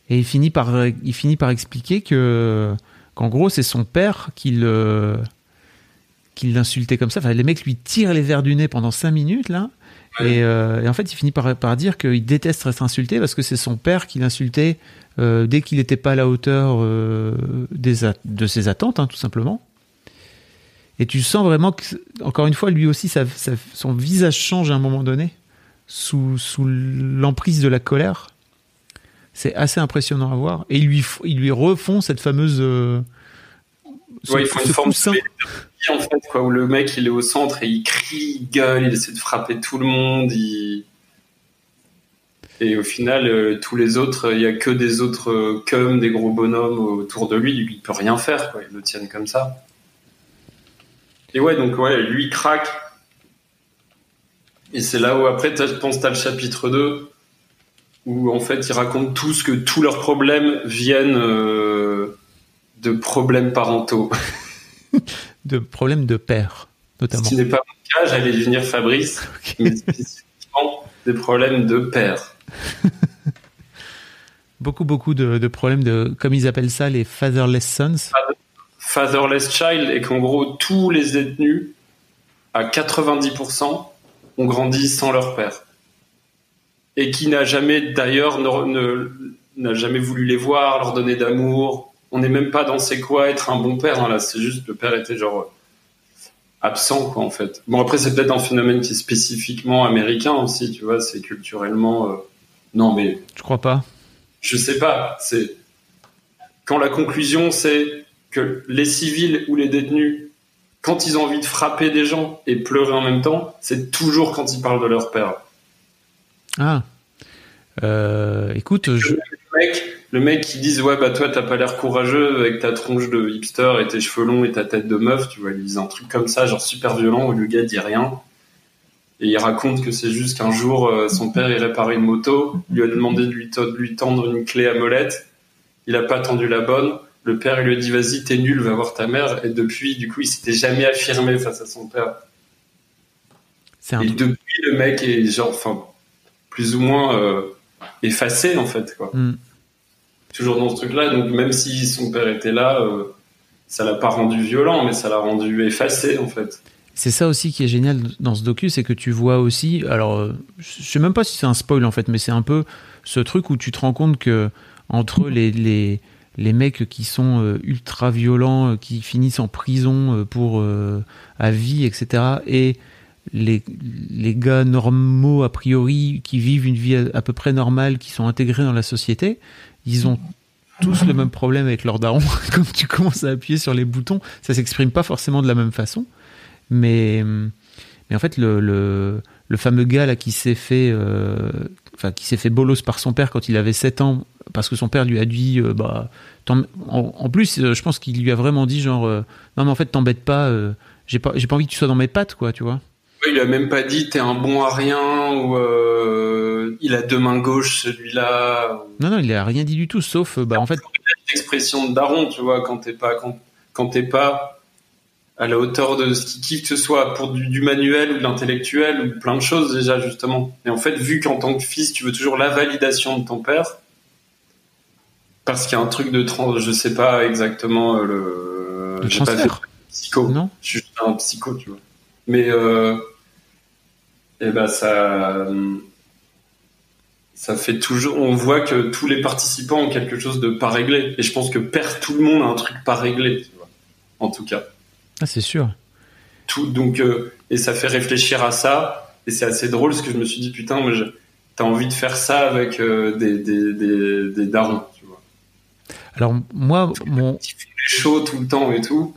et il finit par, il finit par expliquer que, qu'en gros, c'est son père qui le, qui l'insultait comme ça. Enfin, les mecs lui tirent les verres du nez pendant cinq minutes là. Et, euh, et en fait, il finit par, par dire qu'il déteste être insulté parce que c'est son père qui l'insultait euh, dès qu'il n'était pas à la hauteur euh, des de ses attentes, hein, tout simplement. Et tu sens vraiment que, encore une fois, lui aussi, ça- ça- son visage change à un moment donné sous, sous l'emprise de la colère. C'est assez impressionnant à voir. Et ils lui, ils lui refont cette fameuse. euh, ce- Ouais, ils font une forme coussin. en fait, quoi, où le mec il est au centre et il crie, il gueule, il essaie de frapper tout le monde. il- Et au final, euh, tous les autres, il y a que des autres euh, cum, des gros bonhommes autour de lui. Il peut rien faire, quoi. Ils le tiennent comme ça. Et ouais, donc ouais, lui craque. Et c'est là où après, je pense, t'as le chapitre 2 où en fait ils racontent tous que tous leurs problèmes viennent euh, de problèmes parentaux. de problèmes de père, notamment. Ce qui n'est pas mon cas, j'allais devenir Fabrice, mais spécifiquement des problèmes de père. Beaucoup, beaucoup de, de problèmes de, comme ils appellent ça, les fatherless sons. Fatherless child, et qu'en gros, tous les détenus, à 90%, ont grandi sans leur père. Et qui n'a jamais, d'ailleurs, n'a jamais voulu les voir, leur donner d'amour. On n'est même pas dans c'est quoi être un bon père, hein, là. C'est juste le père était genre euh, absent, quoi, en fait. Bon, après, c'est peut-être un phénomène qui est spécifiquement américain aussi, tu vois, c'est culturellement. euh, Non, mais Je crois pas? je sais pas. C'est quand la conclusion c'est que les civils ou les détenus, quand ils ont envie de frapper des gens et pleurer en même temps, c'est toujours quand ils parlent de leur père. Ah. Euh, écoute, je... Le mec, le mec qui dit ouais bah toi t'as pas l'air courageux avec ta tronche de hipster et tes cheveux longs et ta tête de meuf, tu vois, ils disent un truc comme ça, genre super violent où le gars dit rien. Et il raconte que c'est juste qu'un jour, euh, son père, il réparait une moto, il lui a demandé de lui, de lui tendre une clé à molette. Il a pas tendu la bonne. Le père, il lui a dit, vas-y, t'es nul, va voir ta mère. Et depuis, du coup, il s'était jamais affirmé face à son père. C'est un Et truc- depuis, le mec est genre, enfin, plus ou moins euh, effacé, en fait, quoi. Hmm. Toujours dans ce truc-là. Donc, même si son père était là, euh, ça l'a pas rendu violent, mais ça l'a rendu effacé, en fait. C'est ça aussi qui est génial dans ce docu, c'est que tu vois aussi. Alors, euh, je sais même pas si c'est un spoil en fait, mais c'est un peu ce truc où tu te rends compte que entre les, les, les mecs qui sont euh, ultra violents, euh, qui finissent en prison euh, pour à vie, etc., et les, les gars normaux a priori qui vivent une vie à, peu près normale, qui sont intégrés dans la société, ils ont tous le même problème avec leur daron. Quand tu commences à appuyer sur les boutons, ça s'exprime pas forcément de la même façon. Mais, mais en fait, le, le, le fameux gars là qui s'est fait, enfin qui s'est fait bolos par son père quand il avait 7 ans, parce que son père lui a dit, euh, bah, en, en plus, euh, je pense qu'il lui a vraiment dit genre, euh, non mais en fait, t'embête pas, j'ai pas, j'ai pas envie que tu sois dans mes pattes, quoi, tu vois. Il a même pas dit t'es un bon à rien ou il a deux mains gauches celui-là. Non, non, il a rien dit du tout, sauf, bah, en fait, L'expression de daron, tu vois, quand t'es pas quand, quand t'es pas à la hauteur de ce qui que ce soit pour du, du manuel ou de l'intellectuel ou plein de choses déjà justement. Et en fait, vu qu'en tant que fils, tu veux toujours la validation de ton père, parce qu'il y a un truc de trans, je sais pas exactement euh, le. Le pas fait psycho. Non. Je suis juste un psycho, tu vois. Mais euh, et ben ça, ça fait toujours. On voit que tous les participants ont quelque chose de pas réglé. Et je pense que perd tout le monde a un truc pas réglé, tu vois. En tout cas. Ah, c'est sûr. Tout, donc, euh, et ça fait réfléchir à ça. Et c'est assez drôle parce que je me suis dit, putain, moi, t'as envie de faire ça avec euh, des, des, des, des darons, tu vois. Alors moi, mon, shows tout le temps et tout.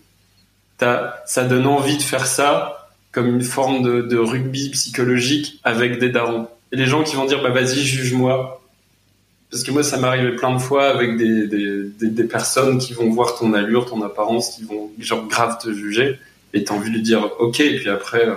T'as, ça donne envie de faire ça comme une forme de, de rugby psychologique avec des darons. Et les gens qui vont dire, bah vas-y, juge-moi. Parce que moi, ça m'est arrivé plein de fois avec des, des, des, des personnes qui vont voir ton allure, ton apparence, qui vont genre grave te juger. Et t'as envie de lui dire, ok, et puis après, euh,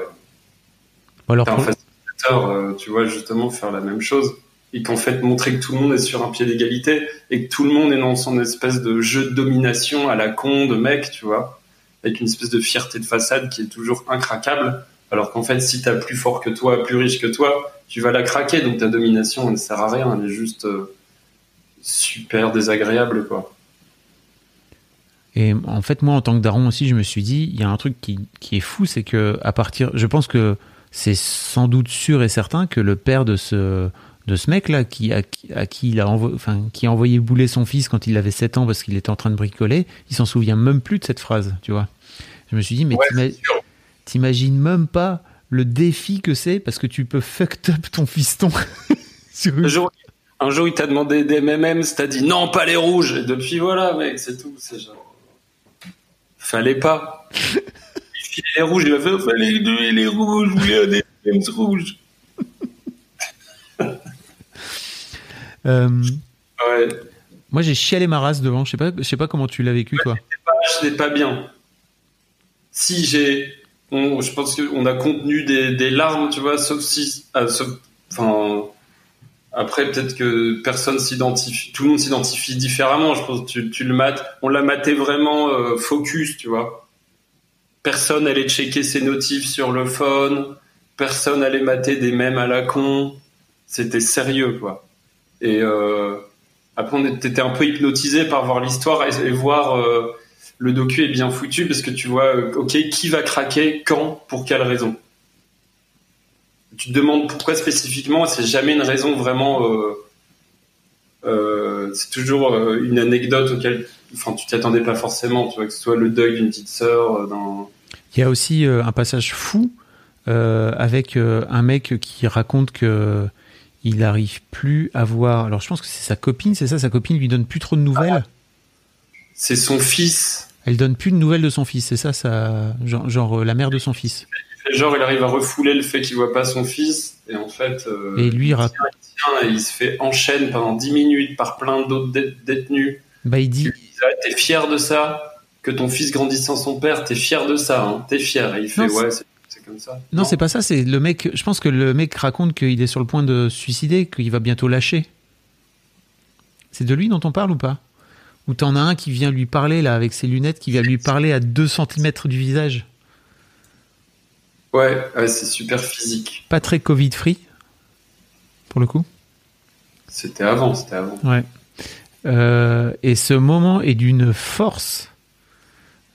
alors, t'as un facilitateur, euh, tu vois, justement, faire la même chose. Et qu'en fait, montrer que tout le monde est sur un pied d'égalité et que tout le monde est dans son espèce de jeu de domination à la con de mec, tu vois, avec une espèce de fierté de façade qui est toujours incraquable. Alors qu'en fait, si t'as plus fort que toi, plus riche que toi, tu vas la craquer. Donc ta domination, elle ne sert à rien. Elle est juste euh, super désagréable, quoi. Et en fait, moi, en tant que daron aussi, je me suis dit, il y a un truc qui, qui est fou, c'est que à partir, je pense que c'est sans doute sûr et certain que le père de ce de ce mec là qui à, qui- à qui il a envo- enfin qui a envoyé bouler son fils quand il avait 7 ans parce qu'il était en train de bricoler, il s'en souvient même plus de cette phrase, tu vois. Je me suis dit mais t'ima- t'imagines même pas le défi que c'est parce que tu peux fucked up ton fiston. sur une- Un jour, il t'a demandé des M&M's, t'as dit non, pas les rouges. Et depuis, voilà, mec, c'est tout. C'est genre. Fallait pas. Il filait les rouges, il a fait fallait donner les rouges, je voulais des M&M's rouges. Euh, Ouais. moi j'ai chialé ma race devant, je sais pas je sais pas comment tu l'as vécu toi. Je n'étais pas bien. Si j'ai. je pense qu'on a contenu des, des larmes, tu vois, sauf si. ah, sauf- enfin. Après, peut-être que personne s'identifie. Tout le monde s'identifie différemment. Je pense tu, le mates. On l'a maté vraiment euh, focus, tu vois. Personne allait checker ses notifs sur le phone. Personne allait mater des mèmes à la con. C'était sérieux, quoi. Et euh, après, on était un peu hypnotisé par voir l'histoire et, voir euh, le docu est bien foutu parce que tu vois, ok, qui va craquer, quand, pour quelle raison. Tu te demandes pourquoi spécifiquement, c'est jamais une raison vraiment. euh, euh, c'est toujours euh, une anecdote auquel, enfin, tu t'y attendais pas forcément, tu vois, que ce soit le deuil d'une petite sœur, d'un. Il y a aussi un passage fou euh, avec euh, un mec qui raconte que il n'arrive plus à voir. Alors je pense que c'est sa copine, c'est ça, sa copine lui donne plus trop de nouvelles. C'est son fils. Elle donne plus de nouvelles de son fils, c'est ça, ça, genre, genre, la mère de son fils. Genre, il arrive à refouler le fait qu'il voit pas son fils, et en fait. euh, Et lui, il Tiens, et il se fait enchaîner pendant 10 minutes par plein d'autres dé- détenus. bah il dit, Ah, T'es fier de ça? Que ton fils grandisse sans son père, t'es fier de ça, hein T'es fier. Et il fait, Non, ouais, c'est c'est comme ça. non, c'est pas ça, c'est le mec. Je pense que le mec raconte qu'il est sur le point de se suicider, qu'il va bientôt lâcher. C'est de lui dont on parle ou pas? Ou t'en as un qui vient lui parler là avec ses lunettes, qui vient lui parler à 2 cm du visage? Ouais, ouais, c'est super physique. Pas très Covid free, pour le coup. C'était avant, c'était avant. Ouais. Euh, et ce moment est d'une force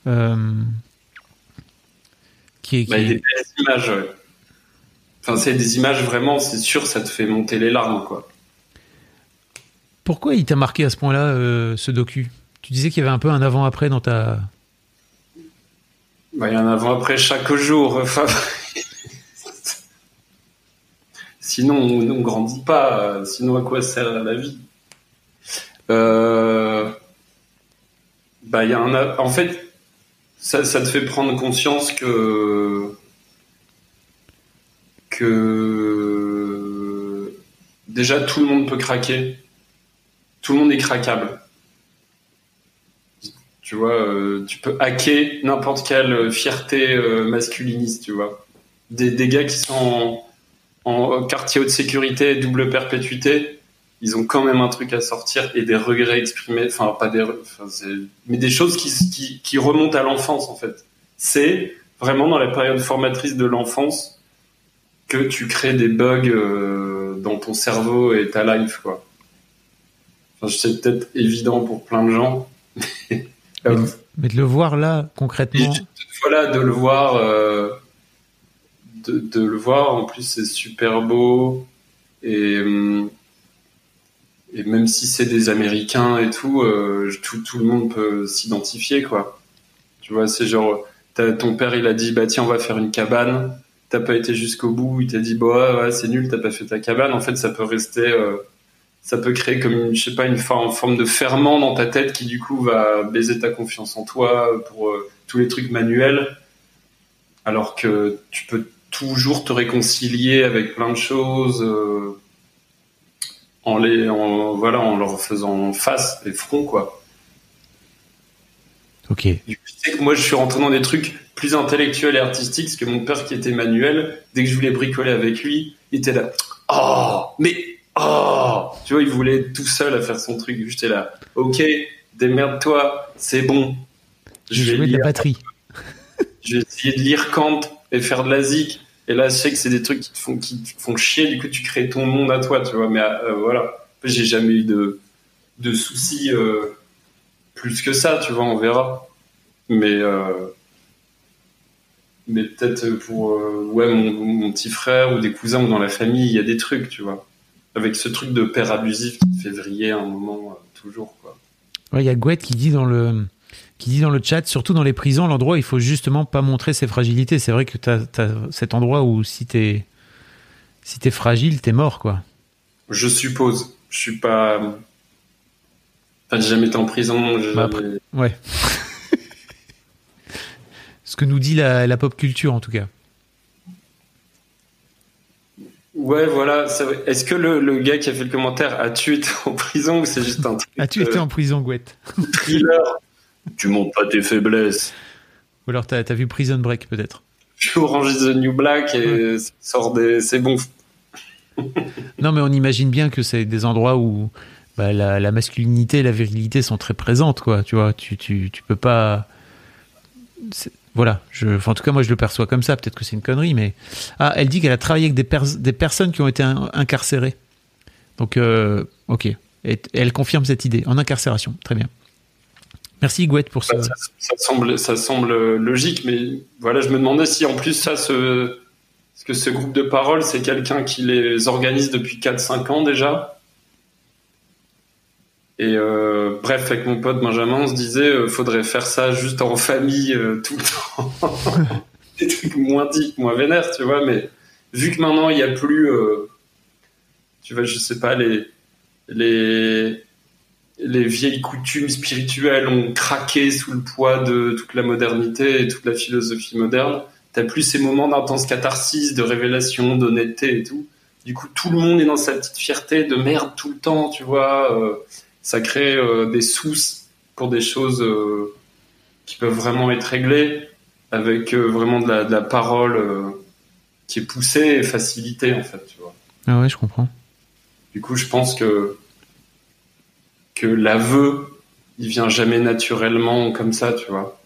euh, qui est. qui Bah, il y a des images, ouais. Enfin, c'est des images vraiment, c'est sûr, ça te fait monter les larmes, quoi. Pourquoi il t'a marqué à ce point-là, euh, ce docu? Tu disais qu'il y avait un peu un avant-après dans ta. Bah, il y en a avant après chaque jour. Enfin, sinon, on ne grandit pas. euh, Sinon, à quoi sert la vie? Euh, bah, y a un En fait, ça, te fait prendre conscience que déjà tout le monde peut craquer. Tout le monde est craquable. Tu vois, euh, tu peux hacker n'importe quelle fierté euh, masculiniste, tu vois. Des, des gars qui sont en, en quartier haute sécurité, double perpétuité, ils ont quand même un truc à sortir et des regrets exprimés, enfin pas des, mais des choses qui, qui, qui remontent à l'enfance en fait. C'est vraiment dans la période formatrice de l'enfance que tu crées des bugs euh, dans ton cerveau et ta life, quoi. Enfin, c'est peut-être évident pour plein de gens. euh, Mais de le voir là, concrètement. voilà, de le voir, euh, de, de le voir. En plus, c'est super beau et hum, et même si c'est des Américains et tout, euh, tout, tout le monde peut s'identifier, quoi. Tu vois, c'est genre, t'as- ton père, il a dit, bah tiens, on va faire une cabane. T'as pas été jusqu'au bout, il t'a dit, bah ouais, ouais, c'est nul, t'as pas fait ta cabane. En fait, ça peut rester, euh, ça peut créer comme, une, je sais pas, une forme, forme de ferment dans ta tête qui, du coup, va baiser ta confiance en toi pour euh, tous les trucs manuels. Alors que tu peux toujours te réconcilier avec plein de choses. euh, en les en, voilà en leur faisant face et front quoi Ok. du coup, tu sais que moi je suis rentré dans des trucs plus intellectuels et artistiques parce que mon père qui était manuel dès que je voulais bricoler avec lui il était là oh mais oh tu vois il voulait être tout seul à faire son truc j'étais là ok démerde-toi c'est bon Je vais jouer de la batterie. je vais essayer de lire Kant et faire de la zik. Et là, je sais que c'est des trucs qui te font, qui te font chier. Du coup, tu crées ton monde à toi, tu vois. Mais euh, voilà, j'ai jamais eu de, de soucis. euh, plus que ça, tu vois, on verra. Mais euh, mais peut-être pour ouais mon, mon petit frère ou des cousins ou dans la famille, il y a des trucs, tu vois, avec ce truc de père abusif qui fait vriller à un moment euh, toujours. Ouais, il y a Gouette qui dit dans le qui dit dans le chat, surtout dans les prisons, l'endroit où il faut justement pas montrer ses fragilités. C'est vrai que tu as, cet endroit où si t'es si t'es fragile, t'es mort, quoi. Je suppose. Je suis pas. Enfin, j'ai jamais été en prison. Bah, jamais- Ouais. Ce que nous dit la, la pop culture, en tout cas. Ouais, voilà. Est-ce que le, le gars qui a fait le commentaire as-tu été en prison ou c'est juste un truc As-tu euh, été en prison, Gouette thriller? Tu montres pas tes faiblesses. Ou alors t'as as vu Prison Break, peut-être Je suis Orange is the New Black et ça sort des. C'est bon. Non, mais on imagine bien que c'est des endroits où bah, la, la masculinité et la virilité sont très présentes, quoi. Tu vois, tu, tu, tu peux pas. Voilà, je, en tout cas, moi je le perçois comme ça. Peut-être que c'est une connerie, mais. Ah, elle dit qu'elle a travaillé avec des, pers- des personnes qui ont été in- incarcérées. Donc, euh, ok. Elle confirme cette idée en incarcération. Très bien. Merci, Gouette, pour ce. Ça, ça semble, logique, mais voilà, je me demandais si en plus ça, ce, parce que ce groupe de parole, c'est quelqu'un qui les organise depuis 4-5 ans déjà. Et euh, bref, avec mon pote Benjamin, on se disait, euh, faudrait faire ça juste en famille euh, tout le temps. Des trucs moins dits, moins vénères, tu vois, mais vu que maintenant il n'y a plus, euh, tu vois, je sais pas, les, les, les vieilles coutumes spirituelles ont craqué sous le poids de toute la modernité et toute la philosophie moderne. T'as plus ces moments d'intense catharsis, de révélation, d'honnêteté et tout. Du coup, tout le monde est dans sa petite fierté de merde tout le temps, tu vois. Ça crée euh, des sources pour des choses euh, qui peuvent vraiment être réglées avec euh, vraiment de la, de la parole qui est poussée et facilitée, en fait, tu vois. Ah ouais, je comprends. Du coup, je pense que que l'aveu, il vient jamais naturellement comme ça, tu vois.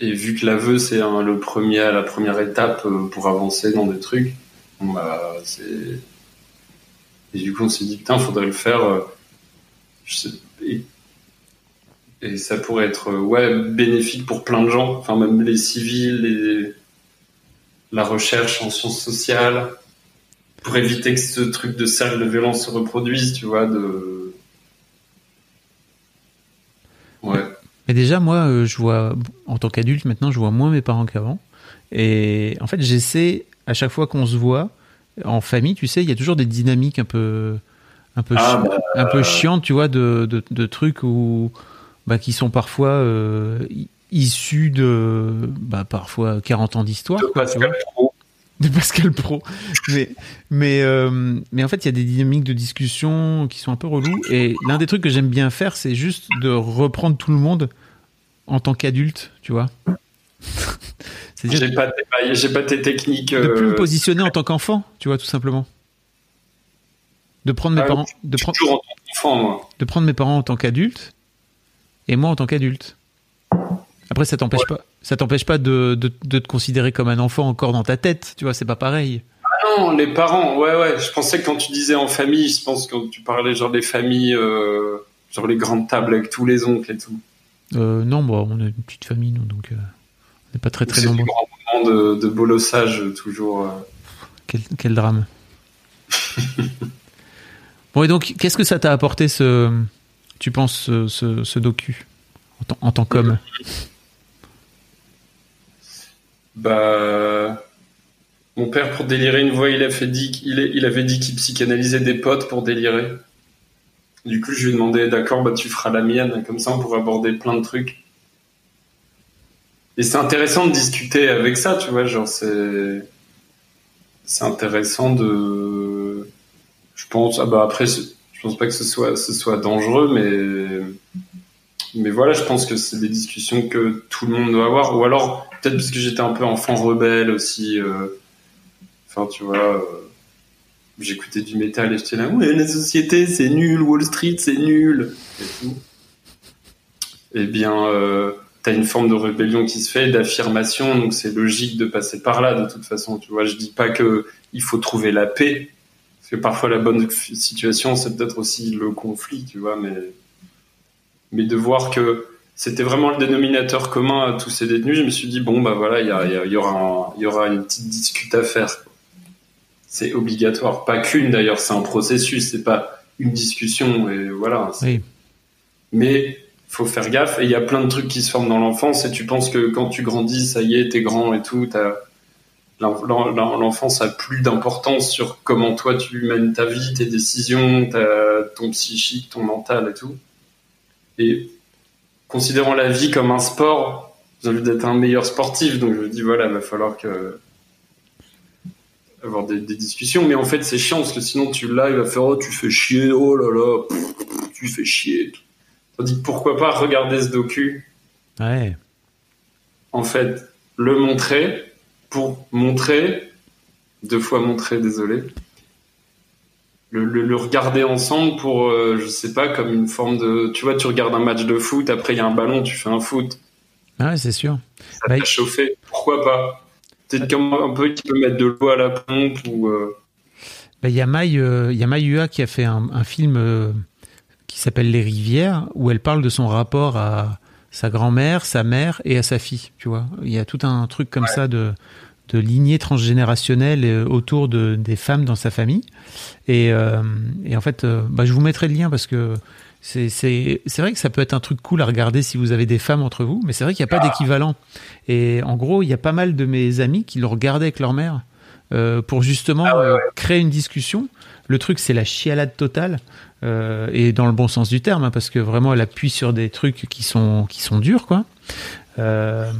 Et vu que l'aveu, c'est le premier, la première étape pour avancer dans des trucs, bah, c'est. Et du coup, on s'est dit, putain, faudrait le faire. Et... ça pourrait être, ouais, bénéfique pour plein de gens. Enfin, même les civils, la recherche en sciences sociales, pour éviter que ce truc de cercle de violence se reproduise, tu vois, de. Ouais. Mais déjà, moi, euh, je vois, en tant qu'adulte, maintenant, je vois moins mes parents qu'avant. Et en fait, j'essaie, à chaque fois qu'on se voit, en famille, tu sais, il y a toujours des dynamiques un peu, un peu, Ah, bah, un peu euh, chiantes, tu vois, de, de, de trucs où, bah, qui sont parfois euh, issus de, bah, parfois 40 ans d'histoire. quoi, tu vois. De Pascal Pro. Mais, mais, euh, mais en fait, il y a des dynamiques de discussion qui sont un peu reloues. Et l'un des trucs que j'aime bien faire, c'est juste de reprendre tout le monde en tant qu'adulte, tu vois. C'est-à-dire J'ai pas, tes- j'ai pas tes techniques. de plus me positionner en tant qu'enfant, tu vois, tout simplement. De prendre mes Ah, parents, de en tant moi. de prendre mes parents en tant qu'adultes et moi en tant qu'adulte. Après, ça t'empêche pas, ça t'empêche pas de, de, de te considérer comme un enfant encore dans ta tête, tu vois, c'est pas pareil. Ah non, les parents, ouais, ouais. Je pensais que quand tu disais en famille, je pense que quand tu parlais genre des familles, euh, genre les grandes tables avec tous les oncles et tout. Euh, non, bon, on a une petite famille, nous, donc euh, on n'est pas très très C'est nombreux. un moment de, de bolossage, toujours. euh. Quel, quel drame. bon, et donc, qu'est-ce que ça t'a apporté, ce, tu penses, ce, ce, docu, en, tant- qu'homme? Bah, mon père, pour délirer une voix, il, dit, il, avait dit qu'il psychanalysait des potes pour délirer. Du coup, je lui ai demandé, d'accord, bah, tu feras la mienne, comme ça on pourra aborder plein de trucs. Et c'est intéressant de discuter avec ça, tu vois, genre c'est. C'est intéressant de. Je pense, ah bah après, je pense pas que ce soit, ce soit dangereux, mais. Mais voilà, je pense que c'est des discussions que tout le monde doit avoir. Ou alors, peut-être parce que j'étais un peu enfant rebelle aussi. euh, Enfin, tu vois, euh, j'écoutais du métal et j'étais là, ouais, la société c'est nul, Wall Street c'est nul, et. Eh bien, euh, t'as une forme de rébellion qui se fait, d'affirmation, donc c'est logique de passer par là de toute façon. Tu vois, je dis pas que il faut trouver la paix, parce que parfois la bonne situation c'est peut-être aussi le conflit, tu vois, mais Mais de voir que c'était vraiment le dénominateur commun à tous ces détenus, je me suis dit, bon, bah voilà, il y, a- il y a- il y aura un- il y aura une petite discute à faire. C'est obligatoire. Pas qu'une d'ailleurs, c'est un processus, c'est pas une discussion. Et voilà. Oui. Mais faut faire gaffe. Et il y a plein de trucs qui se forment dans l'enfance. Et tu penses que quand tu grandis, ça y est, t'es grand et tout. t'as- L'enfance a plus d'importance sur comment toi tu mènes ta vie, tes décisions, ta- ton psychique, ton mental et tout. Et considérant la vie comme un sport, j'ai envie d'être un meilleur sportif. Donc je me dis, voilà, il va falloir que avoir des, des discussions. Mais en fait, c'est chiant parce que sinon tu l'as, il va faire, oh, tu fais chier, oh là là, pff, tu fais chier. Tandis que pourquoi pas regarder ce docu? Ouais. en fait, le montrer pour montrer, deux fois montrer, désolé, le, le- le regarder ensemble pour, euh, je sais pas, comme une forme de. Tu vois, tu regardes un match de foot, après il y a un ballon, tu fais un foot, Ah Ouais, c'est sûr. ça t'a chauffé, pourquoi pas? Peut-être comme un peu qui peut mettre de l'eau à la pompe ou. euh, Bah, Il y a Mai, euh, il qui a fait un, un film euh, qui s'appelle Les Rivières, où elle parle de son rapport à sa grand-mère, sa mère et à sa fille. Tu vois, il y a tout un truc comme ça de de lignée transgénérationnelle euh, autour de, des femmes dans sa famille. Et, euh, et en fait, euh, bah, je vous mettrai le lien parce que c'est vrai que ça peut être un truc cool à regarder si vous avez des femmes entre vous, mais c'est vrai qu'il n'y a pas d'équivalent. Et en gros, il y a pas mal de mes amis qui le regardaient avec leur mère euh, pour justement euh, créer une discussion. Le truc, c'est la chialade totale, euh, et dans le bon sens du terme, hein, parce que vraiment, elle appuie sur des trucs qui sont, qui sont durs, quoi. Euh,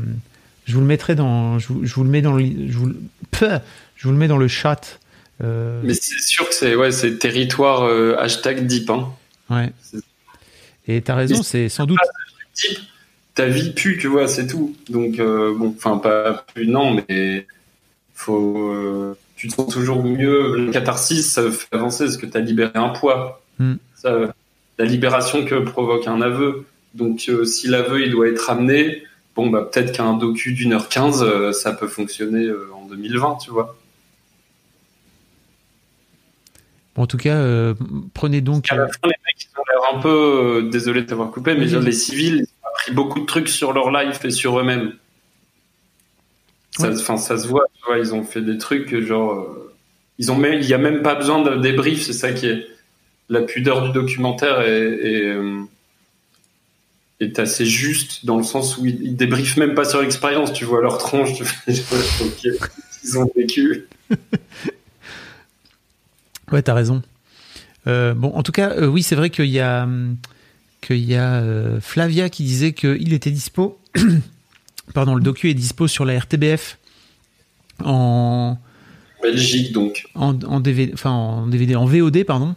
je vous le mettrai dans, je vous, je vous le mets dans le, je vous, je vous le mets dans le chat. Euh, Mais c'est sûr que c'est ouais, c'est territoire hashtag deep. Hein. ouais. Et t'as raison, c'est sans doute. Deep, ta vie pue, tu vois, c'est tout. Donc, bon, enfin, pas plus, non, mais faut. tu te sens toujours mieux. Le catharsis, ça fait avancer parce que tu as libéré un poids. Hmm. Ça, la libération que provoque un aveu. Donc, euh, si l'aveu, il doit être ramené, bon, bah, peut-être qu'un docu d'une heure quinze, euh, ça peut fonctionner euh, en 2020, tu vois. Bon, en tout cas, prenez donc. À la fin, les mecs, ils ont l'air un peu. désolé de t'avoir coupé, mais Oui. les civils, ils ont appris beaucoup de trucs sur leur life et sur eux-mêmes. Ça, enfin, ça se voit, tu vois, ils ont fait des trucs genre. ils ont même, il n'y a même pas besoin de débrief, c'est ça qui est. La pudeur du documentaire est, est, euh, est assez juste dans le sens où ils, ils débriefent même pas sur l'expérience, tu vois leur tronche, tu fais, ok, ils ont vécu. Ouais, t'as raison. Euh, bon, en tout cas, euh, oui, c'est vrai qu'il y a, qu'il y a euh, Flavia qui disait qu'il était dispo. Pardon, le docu est dispo sur la RTBF en, Belgique, donc. en, en DVD, enfin en DVD, en VOD, pardon,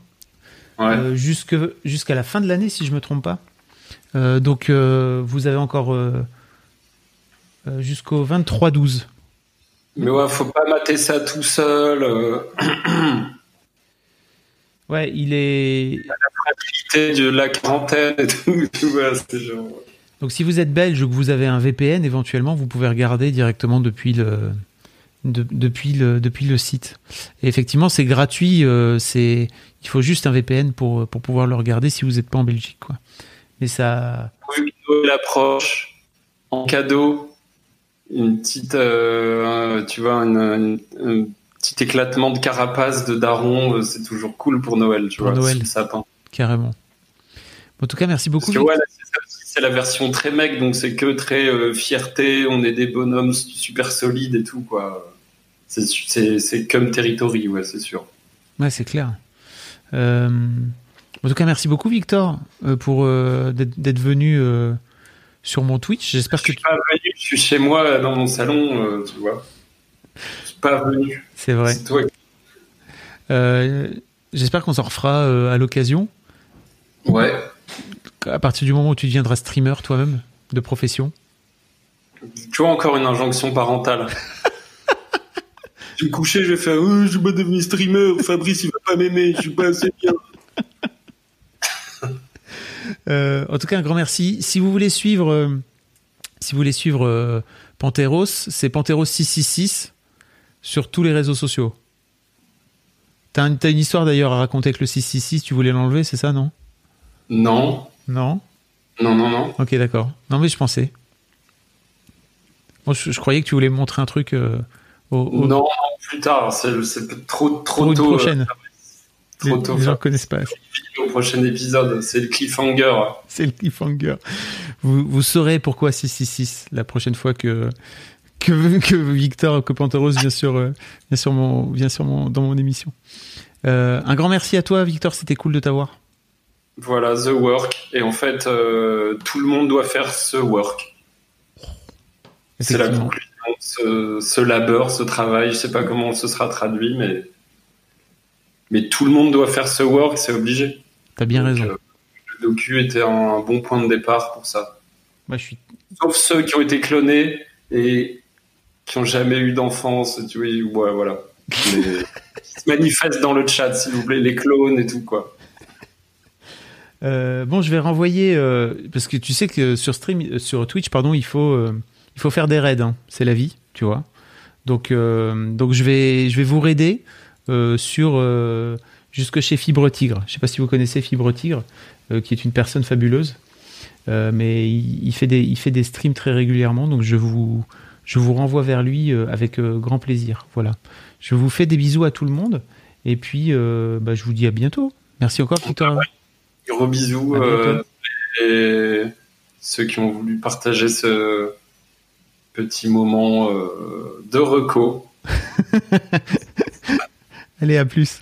Ouais. euh, jusque jusqu'à la fin de l'année, si je me trompe pas. Euh, donc, euh, vous avez encore jusqu'au 23-12. Mais ouais, faut pas mater ça tout seul. Ouais, il est. fragilité de la quarantaine et tout, genre. Donc si vous êtes belge ou que vous avez un VPN, éventuellement, vous pouvez regarder directement depuis le, de- depuis le, depuis le site. Et effectivement, c'est gratuit. euh, c'est, il faut juste un VPN pour, pour pouvoir le regarder si vous n'êtes pas en Belgique. Quoi. Mais ça... Vu que Noël approche, en cadeau, une petite, euh, tu vois, une- une- un petit éclatement de carapace de daron, euh, c'est toujours cool pour Noël, tu Pour vois, Noël. sapin. Carrément. En tout cas, merci beaucoup. Parce que ouais, là, c'est la version très mec, donc c'est que très euh, fierté, on est des bonhommes super solides et tout, quoi. C'est- comme territory, ouais, c'est sûr. Ouais, c'est clair. Euh, en tout cas, merci beaucoup, Victor, euh, pour euh, d'être venu euh, sur mon Twitch. J'espère que Je suis pas venu, je suis chez moi dans mon salon, tu vois. Je suis pas venu. c'est vrai. J'espère qu'on s'en refera à l'occasion. Ouais. À partir du moment où tu deviendras streamer toi-même, de profession. Tu vois encore une injonction parentale. coucher, je vais faire oh, je vais pas devenir streamer, Fabrice il va pas m'aimer, je suis pas assez bien. Euh, en tout cas, un grand merci. Si vous voulez suivre, euh, si vous voulez suivre euh, Panteros, c'est Panteros666 sur tous les réseaux sociaux. T'as un- t'as une histoire d'ailleurs à raconter avec le 666, tu voulais l'enlever, c'est ça, non? Non. Non? Non, non, non. Ok, d'accord. Non, mais je pensais. Bon, je, je croyais que tu voulais me montrer un truc euh, au, au- Non, plus tard. C'est trop, tôt. prochaine. euh, Trop les, tôt. les gens connaissent pas. Au prochain épisode, c'est le cliffhanger. C'est le cliffhanger. Vous, vous saurez pourquoi 666 la prochaine fois que que, que Victor Copanteros vient sur euh, vient sur mon vient sur mon dans mon émission. Euh, un grand merci à toi, Victor. C'était cool de t'avoir. Voilà, The Work. Et en fait, euh, tout le monde doit faire ce work. C'est la conclusion ce, ce labeur, ce travail. Je sais pas comment ce sera traduit, mais mais tout le monde doit faire ce work, c'est obligé. T'as bien raison. Euh, le docu était un bon point de départ pour ça. Moi, je suis Sauf ceux qui ont été clonés et qui ont jamais eu d'enfance. Tu vois, ouais, voilà. Les- se manifestent dans le chat, s'il vous plaît, les clones et tout quoi. Euh, bon, je vais renvoyer euh, parce que tu sais que sur stream, sur Twitch, pardon, il faut euh, il faut faire des raids. hein. C'est la vie, tu vois. Donc euh, donc je vais je vais vous raider euh, sur euh, jusque chez Fibre Tigre. Je sais pas si vous connaissez Fibre Tigre, qui est une personne fabuleuse, mais il, il fait des il fait des streams très régulièrement. Donc je vous je vous renvoie vers lui avec grand plaisir. Voilà. Je vous fais des bisous à tout le monde et puis bah, je vous dis à bientôt. Merci encore, Victor. Gros bisous et ceux qui ont voulu partager ce petit moment euh, de reco. Allez, à plus.